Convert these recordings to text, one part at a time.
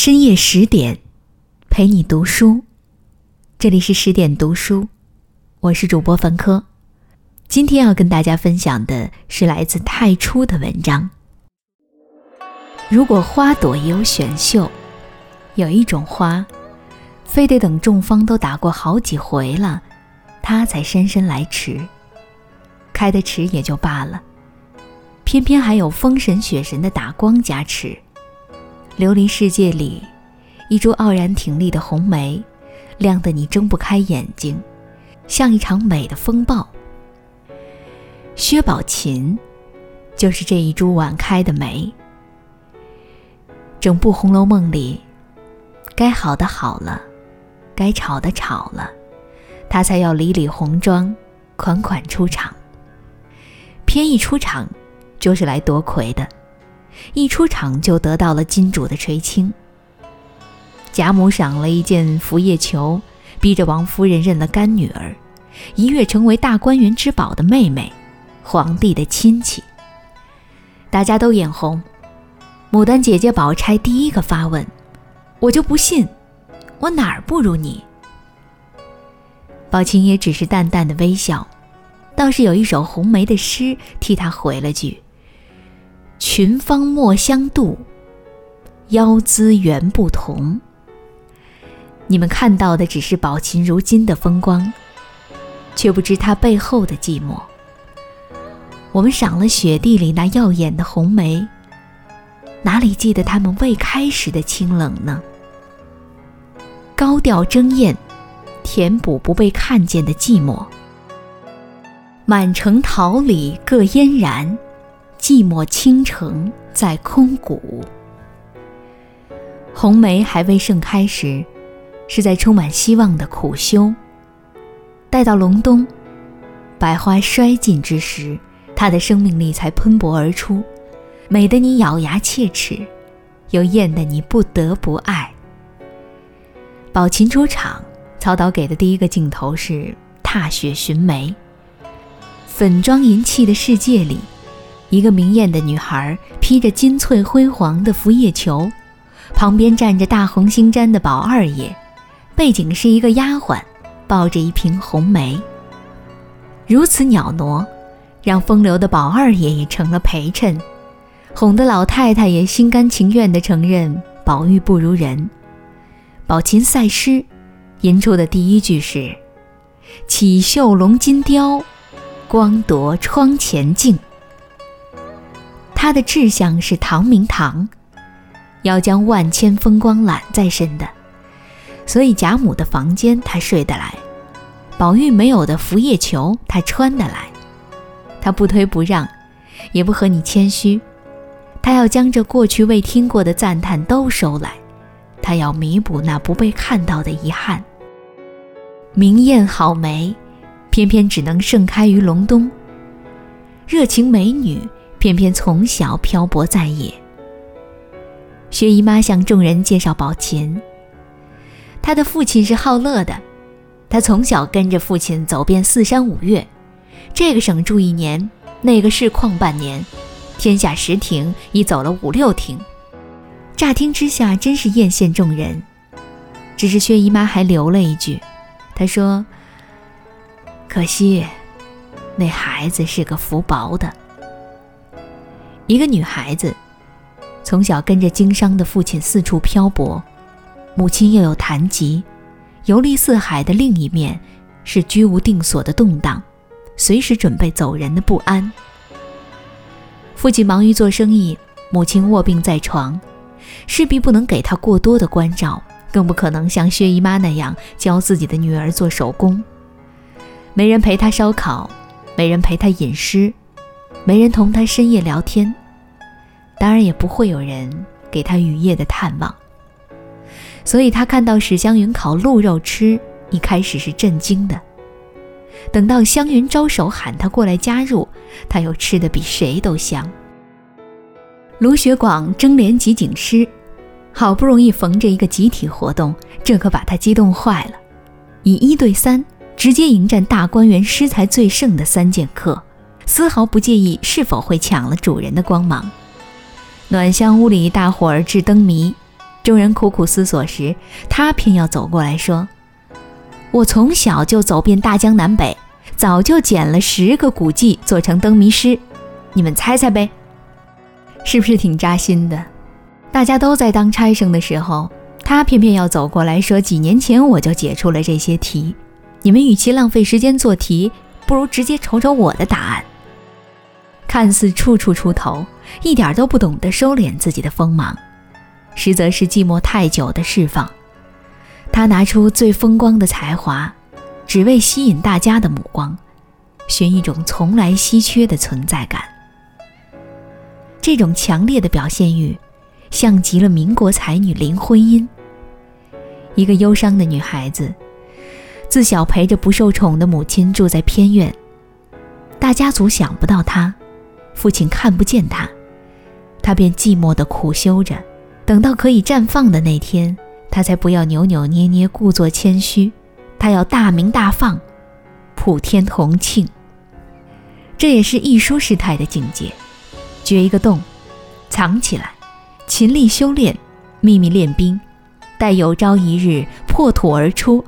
深夜十点，陪你读书。这里是十点读书，我是主播冯科。今天要跟大家分享的是来自太初的文章。如果花朵也有选秀，有一种花，非得等众芳都打过好几回了，它才姗姗来迟。开的迟也就罢了，偏偏还有风神雪神的打光加持。琉璃世界里，一株傲然挺立的红梅，亮得你睁不开眼睛，像一场美的风暴。薛宝琴，就是这一株晚开的梅。整部《红楼梦》里，该好的好了，该吵的吵了，他才要理理红妆，款款出场。偏一出场，就是来夺魁的，一出场就得到了金主的垂青。贾母赏了一件拂叶裘，逼着王夫人认了干女儿，一跃成为大观园之宝的妹妹，皇帝的亲戚。大家都眼红。牡丹姐姐宝钗第一个发问：“我就不信，我哪儿不如你？”宝琴也只是淡淡的微笑，倒是有一首红梅的诗替她回了句：“群芳莫相度，腰姿原不同。”你们看到的只是宝琴如今的风光，却不知她背后的寂寞。我们赏了雪地里那耀眼的红梅。哪里记得他们未开时的清冷呢？高调争艳，填补不被看见的寂寞。满城桃李各嫣然，寂寞倾城在空谷。红梅还未盛开时，是在充满希望的苦修。待到隆冬，百花衰尽之时，它的生命力才喷薄而出。美得你咬牙切齿，又艳得你不得不爱。宝琴出场，曹导给的第一个镜头是踏雪寻梅。粉妆银器的世界里，一个明艳的女孩披着金翠辉煌的拂叶裘，旁边站着大红星毡的宝二爷，背景是一个丫鬟抱着一瓶红梅。如此袅娜，让风流的宝二爷也成了陪衬。哄得老太太也心甘情愿地承认宝玉不如人。宝琴赛诗，吟出的第一句是：“绮绣龙金雕，光夺窗前镜。”他的志向是唐明堂，要将万千风光揽在身的。所以贾母的房间他睡得来，宝玉没有的拂叶裘他穿得来。他不推不让，也不和你谦虚。他要将这过去未听过的赞叹都收来，他要弥补那不被看到的遗憾。明艳好梅，偏偏只能盛开于隆冬；热情美女，偏偏从小漂泊在野。薛姨妈向众人介绍宝琴，她的父亲是好乐的，她从小跟着父亲走遍四山五岳，这个省住一年，那个市旷半年。天下十亭已走了五六亭，乍听之下真是艳羡众人。只是薛姨妈还留了一句，她说：“可惜，那孩子是个福薄的。一个女孩子，从小跟着经商的父亲四处漂泊，母亲又有残疾，游历四海的另一面是居无定所的动荡，随时准备走人的不安。”父亲忙于做生意，母亲卧病在床，势必不能给他过多的关照，更不可能像薛姨妈那样教自己的女儿做手工。没人陪她烧烤，没人陪她吟诗，没人同他深夜聊天，当然也不会有人给他雨夜的探望。所以他看到史湘云烤鹿肉吃，一开始是震惊的。等到湘云招手喊他过来加入，他又吃得比谁都香。卢学广争联集锦诗，好不容易逢着一个集体活动，这可把他激动坏了，以一对三直接迎战大观园诗才最盛的三剑客，丝毫不介意是否会抢了主人的光芒。暖香屋里大伙儿掷灯谜，众人苦苦思索时，他偏要走过来说：“我从小就走遍大江南北，早就捡了十个古迹做成灯谜诗，你们猜猜呗？是不是挺扎心的？大家都在当差生的时候，他偏偏要走过来说：几年前我就解出了这些题，你们与其浪费时间做题，不如直接瞅瞅我的答案。”看似处处出头，一点都不懂得收敛自己的锋芒，实则是寂寞太久的释放。他拿出最风光的才华，只为吸引大家的目光，寻一种从来稀缺的存在感。这种强烈的表现欲，像极了民国才女林徽因。一个忧伤的女孩子，自小陪着不受宠的母亲住在偏院，大家族想不到她。父亲看不见他，他便寂寞地苦修着，等到可以绽放的那天，他才不要扭扭捏捏，故作谦虚，他要大明大放，普天同庆。这也是艺书师太的境界：掘一个洞，藏起来，勤力修炼，秘密练兵，待有朝一日破土而出，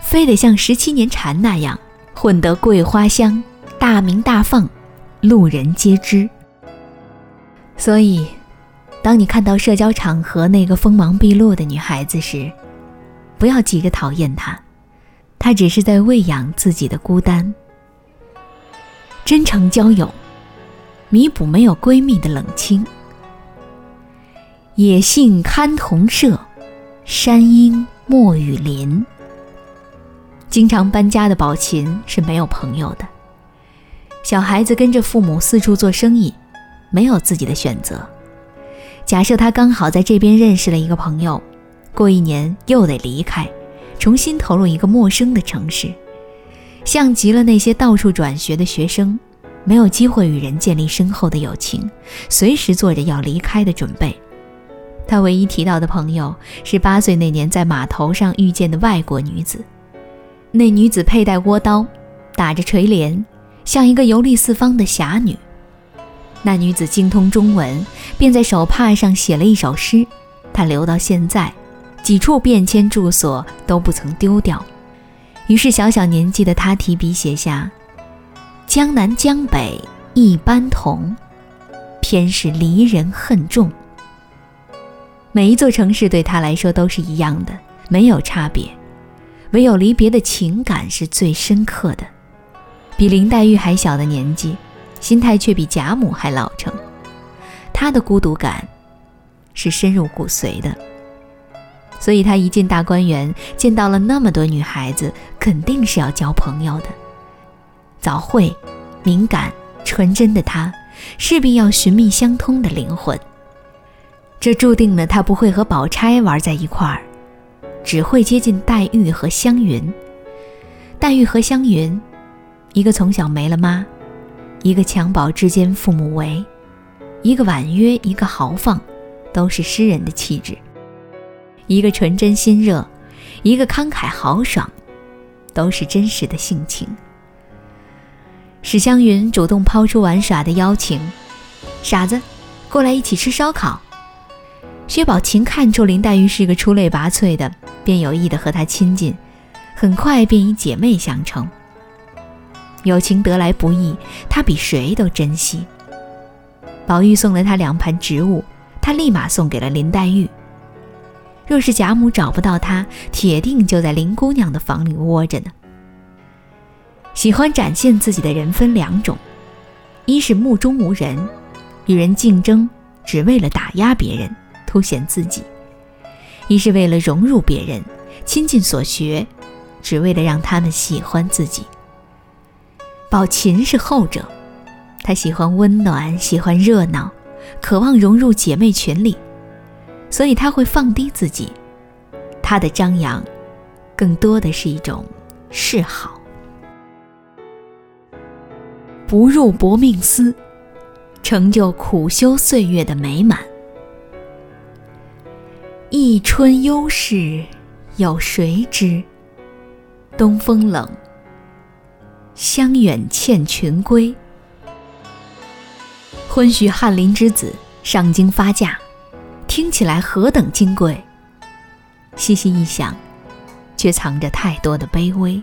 非得像十七年蝉那样，混得桂花香，大明大放。路人皆知，所以，当你看到社交场合那个锋芒毕露的女孩子时，不要急着讨厌她，她只是在喂养自己的孤单。真诚交友，弥补没有闺蜜的冷清。野性堪同舍，山阴莫与邻。经常搬家的宝琴是没有朋友的。小孩子跟着父母四处做生意，没有自己的选择。假设他刚好在这边认识了一个朋友，过一年又得离开，重新投入一个陌生的城市，像极了那些到处转学的学生，没有机会与人建立深厚的友情，随时做着要离开的准备。他唯一提到的朋友是八岁那年在码头上遇见的外国女子，那女子佩戴倭刀，打着垂帘。像一个游历四方的侠女，那女子精通中文，便在手帕上写了一首诗，她留到现在，几处变迁住所都不曾丢掉。于是小小年纪的她提笔写下：“江南江北一般同，偏是离人恨重。”每一座城市对她来说都是一样的，没有差别，唯有离别的情感是最深刻的。比林黛玉还小的年纪，心态却比贾母还老成。她的孤独感是深入骨髓的，所以她一进大观园，见到了那么多女孩子，肯定是要交朋友的。早慧、敏感、纯真的她，势必要寻觅相通的灵魂。这注定了她不会和宝钗玩在一块儿，只会接近黛玉和湘云。黛玉和湘云。一个从小没了妈，一个襁褓之间父母为，一个婉约，一个豪放，都是诗人的气质；一个纯真心热，一个慷慨豪爽，都是真实的性情。史湘云主动抛出玩耍的邀请：“傻子，过来一起吃烧烤。”薛宝琴看出林黛玉是个出类拔萃的，便有意的和她亲近，很快便以姐妹相称。友情得来不易，他比谁都珍惜。宝玉送了他两盘植物，他立马送给了林黛玉。若是贾母找不到他，铁定就在林姑娘的房里窝着呢。喜欢展现自己的人分两种：一是目中无人，与人竞争，只为了打压别人，凸显自己；一是为了融入别人，倾尽所学，只为了让他们喜欢自己。宝琴是后者，她喜欢温暖，喜欢热闹，渴望融入姐妹群里，所以她会放低自己。她的张扬，更多的是一种示好。不入薄命司，成就苦修岁月的美满。一春幽事，有谁知？东风冷。香远欠群归，婚许翰林之子上京发嫁，听起来何等金贵，细细一想，却藏着太多的卑微。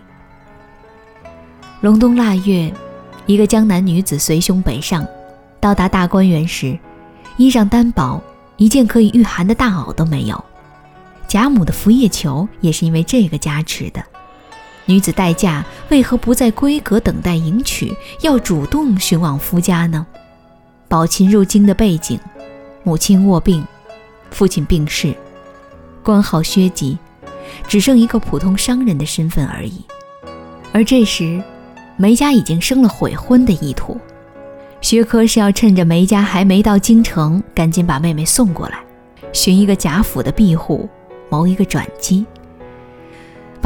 隆冬腊月，一个江南女子随兄北上，到达大观园时，衣裳单薄，一件可以御寒的大袄都没有。贾母的拂叶球也是因为这个加持的。女子待嫁，为何不在闺阁等待迎娶，要主动寻往夫家呢？宝琴入京的背景，母亲卧病，父亲病逝，官号削籍，只剩一个普通商人的身份而已。而这时，梅家已经生了悔婚的意图，薛科是要趁着梅家还没到京城，赶紧把妹妹送过来，寻一个贾府的庇护，谋一个转机。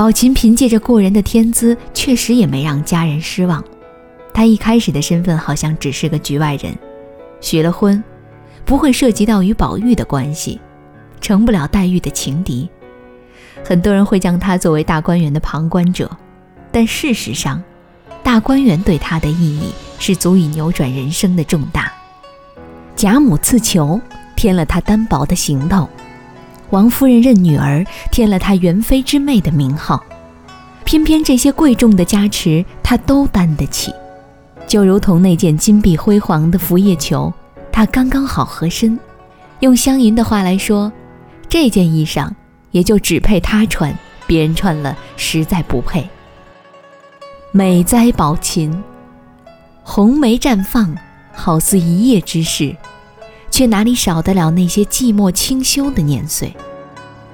宝琴凭借着过人的天资，确实也没让家人失望。她一开始的身份好像只是个局外人，许了婚，不会涉及到与宝玉的关系，成不了黛玉的情敌。很多人会将她作为大观园的旁观者，但事实上，大观园对她的意义是足以扭转人生的重大。贾母赐球，添了她单薄的行头。王夫人认女儿，添了她元妃之妹的名号，偏偏这些贵重的加持，她都担得起。就如同那件金碧辉煌的拂叶裘，她刚刚好合身。用湘云的话来说，这件衣裳也就只配她穿，别人穿了实在不配。美哉宝琴，红梅绽放，好似一夜之事。却哪里少得了那些寂寞清修的年岁？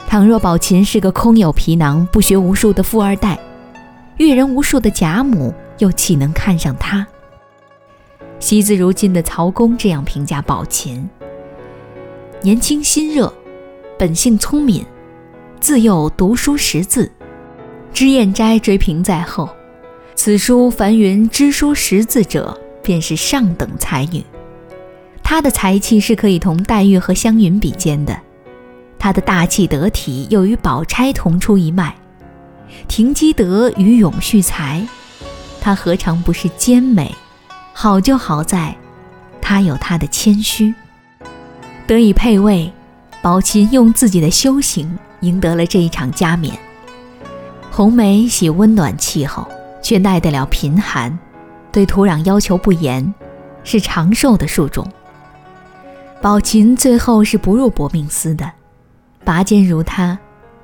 倘若宝琴是个空有皮囊、不学无术的富二代，阅人无数的贾母又岂能看上他？惜字如金的曹公这样评价宝琴：年轻心热，本性聪敏，自幼读书识字，脂砚斋追评在后。此书凡云知书识字者，便是上等才女。她的才气是可以同黛玉和湘云比肩的，她的大气得体又与宝钗同出一脉，停机德与永续才，她何尝不是兼美？好就好在，她有她的谦虚，得以配位。宝琴用自己的修行赢得了这一场加冕。红梅喜温暖气候，却耐得了贫寒，对土壤要求不严，是长寿的树种。宝琴最后是不入薄命司的，拔剑如她，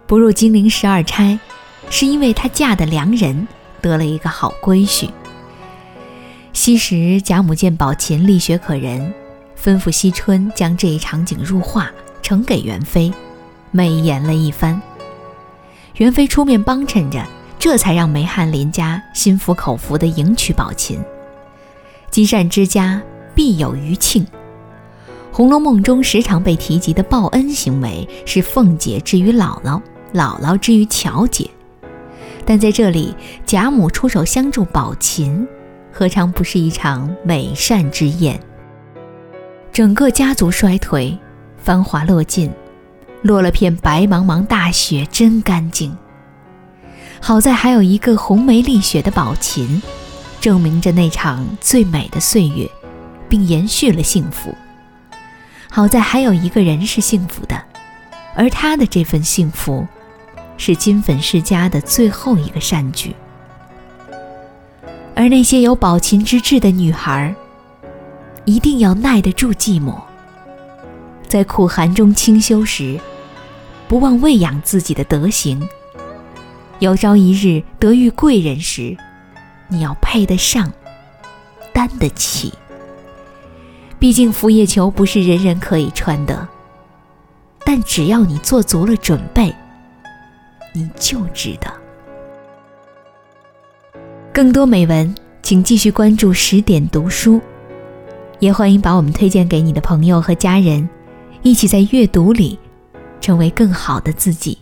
不入金陵十二钗，是因为她嫁的良人得了一个好闺婿。昔时贾母见宝琴力学可人，吩咐惜春将这一场景入画，呈给元妃，美言了一番。元妃出面帮衬着，这才让梅翰林家心服口服地迎娶宝琴。积善之家必有余庆。《红楼梦》中时常被提及的报恩行为是凤姐之于姥姥，姥姥之于巧姐，但在这里贾母出手相助宝琴，何尝不是一场美善之宴？整个家族衰退，繁华落尽，落了片白茫茫大雪，真干净。好在还有一个红梅丽雪的宝琴，证明着那场最美的岁月，并延续了幸福。好在还有一个人是幸福的，而他的这份幸福，是金粉世家的最后一个善举。而那些有宝琴之志的女孩，一定要耐得住寂寞，在苦寒中清修时，不忘喂养自己的德行。有朝一日得遇贵人时，你要配得上，担得起。毕竟拂叶球不是人人可以穿的，但只要你做足了准备，你就值得。更多美文，请继续关注十点读书，也欢迎把我们推荐给你的朋友和家人，一起在阅读里成为更好的自己。